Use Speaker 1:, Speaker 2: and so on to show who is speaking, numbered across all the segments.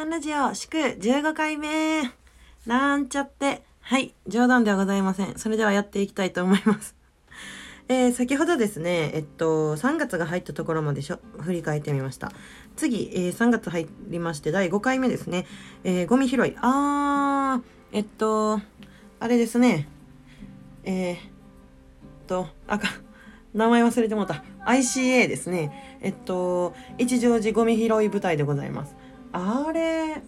Speaker 1: ゃんラジオ祝15回目なんちゃってはい冗談ではございませんそれではやっていきたいと思います えー、先ほどですね、えっと、3月が入ったところまでしょ振り返ってみました。次、えー、3月入りまして、第5回目ですね。えー、ゴミ拾い。あー、えっと、あれですね。えー、っと、あか、名前忘れてもうた。ICA ですね。えっと、一乗寺ゴミ拾い部隊でございます。あれ、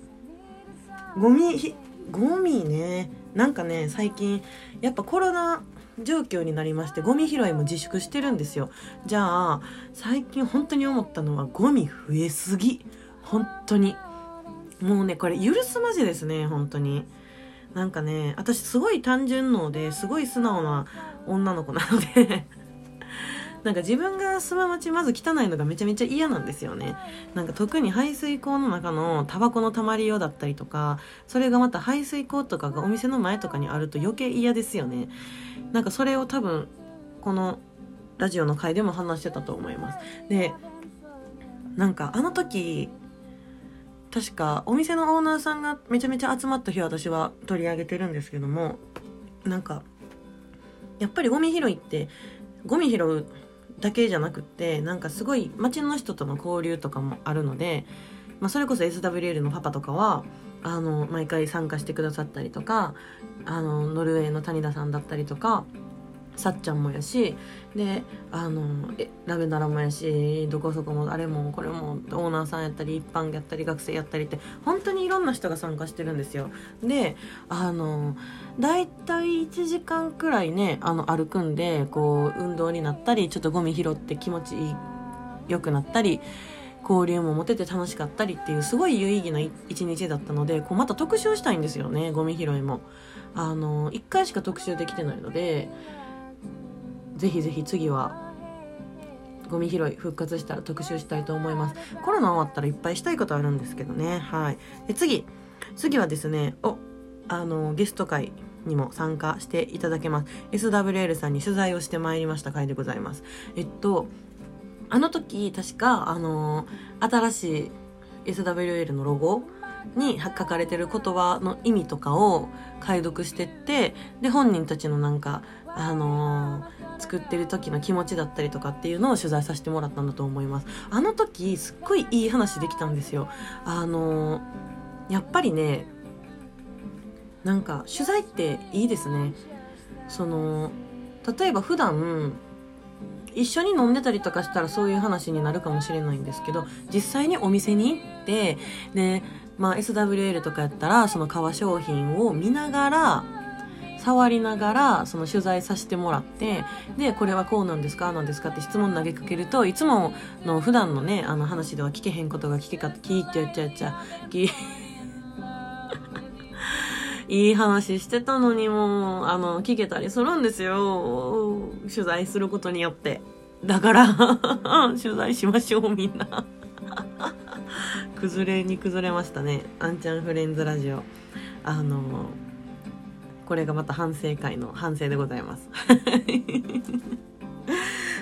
Speaker 1: ゴミ、ゴミね。なんかね、最近、やっぱコロナ状況になりましてゴミ拾いも自粛してるんですよ。じゃあ最近本当に思ったのはゴミ増えすぎ。本当に。もうねこれ許すまじですね本当に。なんかね私すごい単純脳ですごい素直な女の子なので。なんか自分が住む街まず汚いのがめちゃめちゃ嫌なんですよね。なんか特に排水溝の中のタバコの溜まりようだったりとか、それがまた排水溝とかがお店の前とかにあると余計嫌ですよね。なんかそれを多分、このラジオの回でも話してたと思います。で、なんかあの時、確かお店のオーナーさんがめちゃめちゃ集まった日私は取り上げてるんですけども、なんか、やっぱりゴミ拾いってゴミ拾うだけじゃなくってなんかすごい街の人との交流とかもあるので、まあ、それこそ SWL のパパとかはあの毎回参加してくださったりとかあのノルウェーの谷田さんだったりとかさっちゃんもやしであのえラベナラもやしどこそこもあれもこれもオーナーさんやったり一般やったり学生やったりって本当にいろんな人が参加してるんですよ。であの大体1時間くらいねあの歩くんでこう運動になったりちょっとゴミ拾って気持ち良くなったり交流も持てて楽しかったりっていうすごい有意義な一日だったのでこうまた特集したいんですよねゴミ拾いも。あの1回しか特集できてないのでぜひぜひ次はゴミ拾い復活したら特集したいと思います。コロナ終わったらいっぱいしたいことあるんですけどね。はい。で次。次はですねおあのゲスト会にも参加していただけます。SWL さんに取材をしてまいりました回でございます。えっとあの時確かあの新しい SWL のロゴに書かれてる言葉の意味とかを解読してってで本人たちのなんかあのー、作ってる時の気持ちだったりとかっていうのを取材させてもらったんだと思います。あの時すっごいいい話できたんですよ。あのー、やっぱりねなんか取材っていいですね。その例えば普段一緒に飲んでたりとかしたらそういう話になるかもしれないんですけど実際にお店に行ってで、まあ、SWL とかやったらその革商品を見ながら触りながらその取材させてもらってでこれはこうなんですかなんですかって質問投げかけるといつもの普段のねあの話では聞けへんことが聞けか聞いちゃっちゃっちゃ聞 いい話してたのにもあの聞けたりするんですよ。取材することによって。だから 取材しましょうみんな。崩れに崩れましたね。あんちゃんフレンズラジオ。あのこれがまた反省会の反省でございます。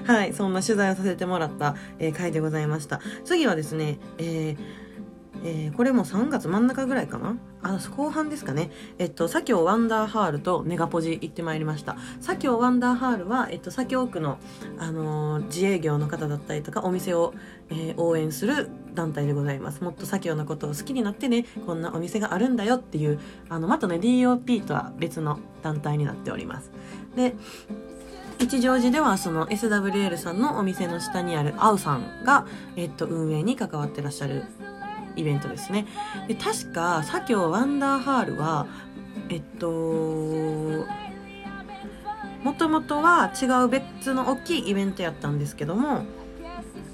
Speaker 1: はい。そんな取材をさせてもらった、えー、回でございました。次はですね、えーえー、これも3月真ん中ぐらいかな？あの後半ですかね。えっと、左京ワンダーハールとネガポジ行ってまいりました。左京ワンダーハールは、えっと、左京区の、あのー、自営業の方だったりとか、お店を、えー、応援する団体でございます。もっと左京のことを好きになってね、こんなお店があるんだよっていう、あの、またね、DOP とは別の団体になっております。で、一乗寺ではその SWL さんのお店の下にあるアウさんが、えっと、運営に関わってらっしゃるイベントですね。で確か左京ワンダーハールはえっともともとは違う別の大きいイベントやったんですけども、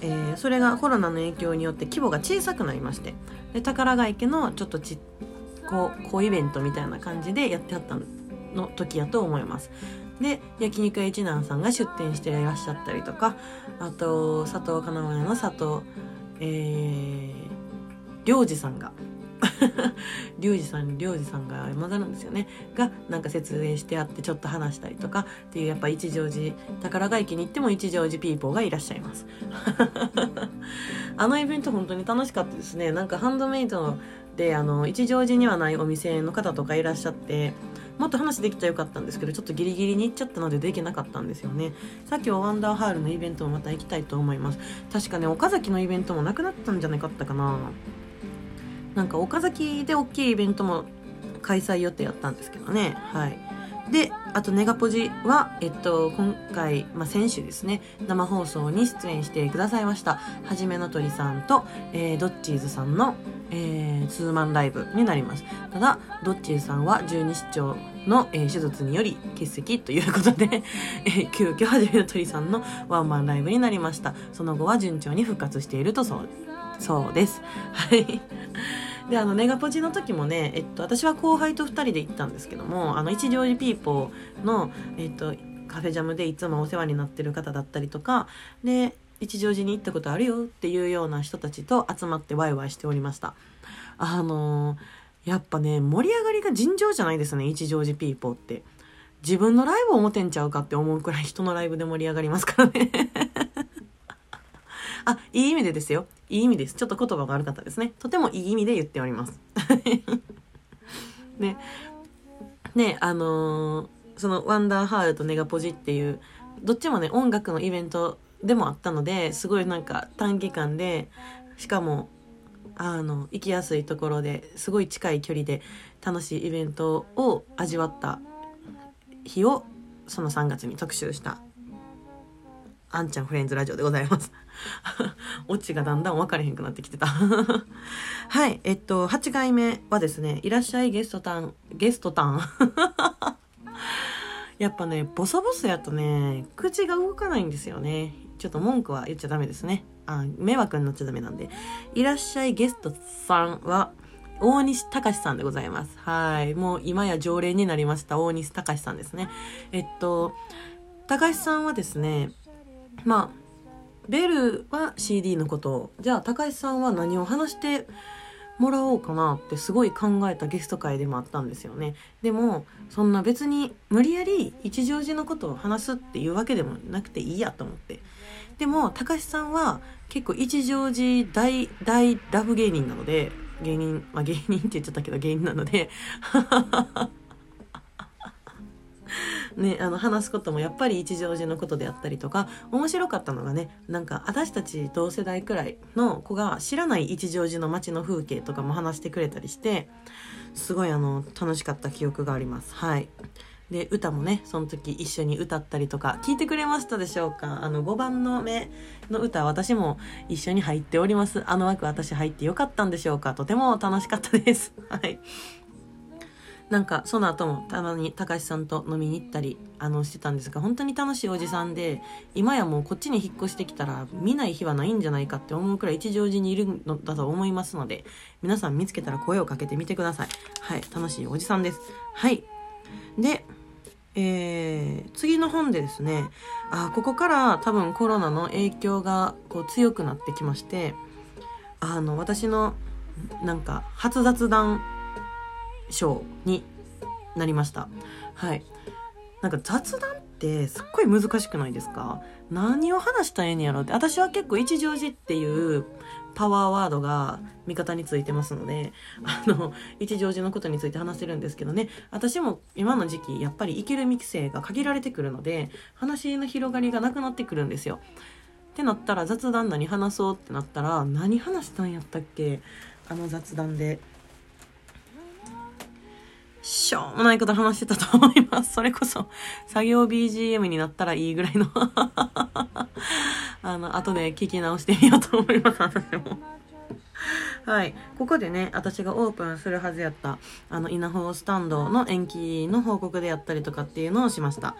Speaker 1: えー、それがコロナの影響によって規模が小さくなりましてで宝ヶ池のちょっとちこう小イベントみたいな感じでやってはったの時やと思います。で焼肉屋一南さんが出店していらっしゃったりとかあと佐藤金物屋の佐藤えー領事さんが リュウジさん、リュウジさんが山田なんですよね。が、なんか設営してあってちょっと話したりとかっていう、やっぱ一乗寺、宝ヶ池に行っても一乗寺ピーポーがいらっしゃいます。あのイベント本当に楽しかったですね。なんかハンドメイドのってあの一乗寺にはないお店の方とかいらっしゃってもっと話できたらよかったんですけどちょっとギリギリに行っちゃったのでできなかったんですよね。さっきはワンダーハールのイベントもまた行きたいと思います。確かね岡崎のイベントもなくなったんじゃなかったかな。なんか岡崎で大きいイベントも開催予定やったんですけどね。はい。であとネガポジは、えっと、今回、まあ、先週ですね生放送に出演してくださいましたはじめの鳥さんと、えー、ドッチーズさんの、えー、ツーマンライブになります。ただドッチーさんは十二指腸の、えー、手術により欠席ということで、えー、急遽はじめの鳥さんのワンマンライブになりました。その後は順調に復活しているとそうそうです。はい。であのネガポジの時もね、えっと、私は後輩と2人で行ったんですけどもあの一乗寺ピーポーの、えっと、カフェジャムでいつもお世話になってる方だったりとかで一乗寺に行ったことあるよっていうような人たちと集まってワイワイしておりましたあのー、やっぱね盛り上がりが尋常じゃないですね一乗寺ピーポーって自分のライブを持てんちゃうかって思うくらい人のライブで盛り上がりますからね あ、いい意味でですよ。いい意味です。ちょっと言葉が悪かったですね。とてもいい意味で言っております。ね。ね、あのー、そのワンダーハールとネガポジっていう、どっちもね、音楽のイベントでもあったので、すごいなんか短期間で、しかも、あの、行きやすいところですごい近い距離で楽しいイベントを味わった日をその3月に特集したあんちゃんフレンズラジオでございます。オチがだんだん分かれへんくなってきてた はい、えっと、8回目はですね、いらっしゃいゲストタン、ゲストタン。やっぱね、ボソボソやとね、口が動かないんですよね。ちょっと文句は言っちゃダメですね。あ、迷惑になっちゃダメなんで。いらっしゃいゲストさんは、大西隆さんでございます。はい。もう今や常連になりました大西隆さんですね。えっと、隆さんはですね、まあベルは CD のことをじゃあ高橋さんは何を話してもらおうかなってすごい考えたゲスト会でもあったんですよね。でもそんな別に無理やり一乗寺のことを話すっていうわけでもなくていいやと思って。でもたかしさんは結構一乗寺大大ラブ芸人なので芸人まあ芸人って言っちゃったけど芸人なので ね、あの話すこともやっぱり一乗寺のことであったりとか面白かったのがねなんか私たち同世代くらいの子が知らない一乗寺の街の風景とかも話してくれたりしてすごいあの楽しかった記憶があります。はい。で歌もねその時一緒に歌ったりとか聞いてくれましたでしょうか？あの5番の目の歌私も一緒に入っております。あの枠私入ってよかったんでしょうか？とても楽しかったです。はい。なんかその後もたまに高橋さんと飲みに行ったりあのしてたんですが本当に楽しいおじさんで今やもうこっちに引っ越してきたら見ない日はないんじゃないかって思うくらい一乗寺にいるのだと思いますので皆さん見つけたら声をかけてみてください。はい。楽しいおじさんです。はいでえー、次の本でですねあここから多分コロナの影響がこう強くなってきましてあの私のなんか初雑談賞になりました。はい。なんか雑談ってすっごい難しくないですか？何を話したらええんやろって。私は結構一乗寺っていうパワーワードが味方についてますのであの一乗寺のことについて話せるんですけどね。私も今の時期やっぱりいけるミキ生が限られてくるので話の広がりがなくなってくるんですよ。ってなったら雑談何話そうってなったら何話したんやったっけ？あの雑談で。しょうもないこと話してたと思います。それこそ、作業 BGM になったらいいぐらいの あの、後で聞き直してみようと思います、私も。はい。ここでね、私がオープンするはずやった、あの、稲穂スタンドの延期の報告であったりとかっていうのをしました。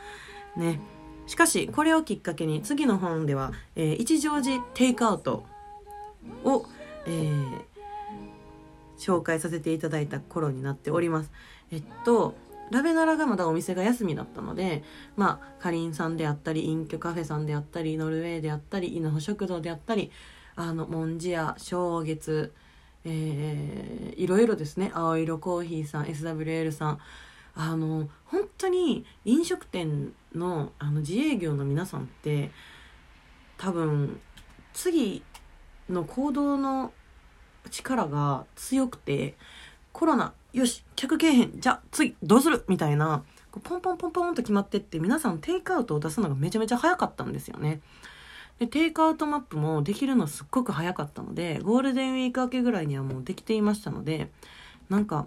Speaker 1: ね。しかし、これをきっかけに、次の本では、えー、一乗寺テイクアウトを、えー、紹介させていただいた頃になっております。えっとラベナラがまだお店が休みだったのでまあかりんさんであったり隠居カフェさんであったりノルウェーであったり稲穂食堂であったりあのもんじや正月えー、いろいろですね。青色コーヒーさん SWL さん。あの本当に飲食店のあの自営業の皆さんって多分次の行動の力が強くて、コロナ、よし、客けえへん、じゃあ次、どうする？みたいな、ポンポンポンポンと決まってって皆さんテイクアウトを出すのがめちゃめちゃ早かったんですよね。で、テイクアウトマップもできるのすっごく早かったので、ゴールデンウィーク明けぐらいにはもうできていましたので、なんか、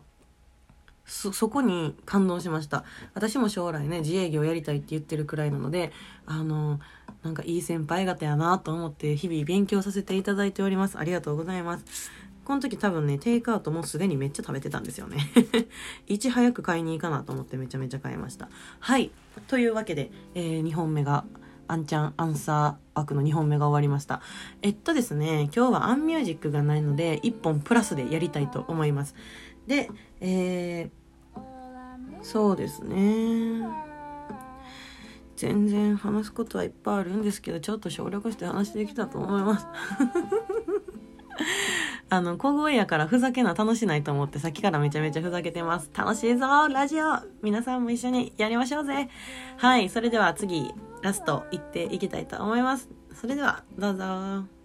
Speaker 1: そ、そこに感動しました。私も将来ね、自営業やりたいって言ってるくらいなので、あの、なんかいい先輩方やなと思って日々勉強させていただいております。ありがとうございます。この時多分ね、テイクアウトもすでにめっちゃ食べてたんですよね。いち早く買いに行かなと思ってめちゃめちゃ買いました。はい。というわけで、えー、2本目が、アンちゃんアンサー枠の2本目が終わりました。えっとですね、今日はアンミュージックがないので、1本プラスでやりたいと思います。で、えー、そうですね全然話すことはいっぱいあるんですけどちょっと省略して話してきたと思いますあの、小声やからふざけな楽しないと思ってさっきからめちゃめちゃふざけてます。楽しいぞラジオ皆さんも一緒にやりましょうぜはい、それでは次、ラスト行っていきたいと思います。それでは、どうぞ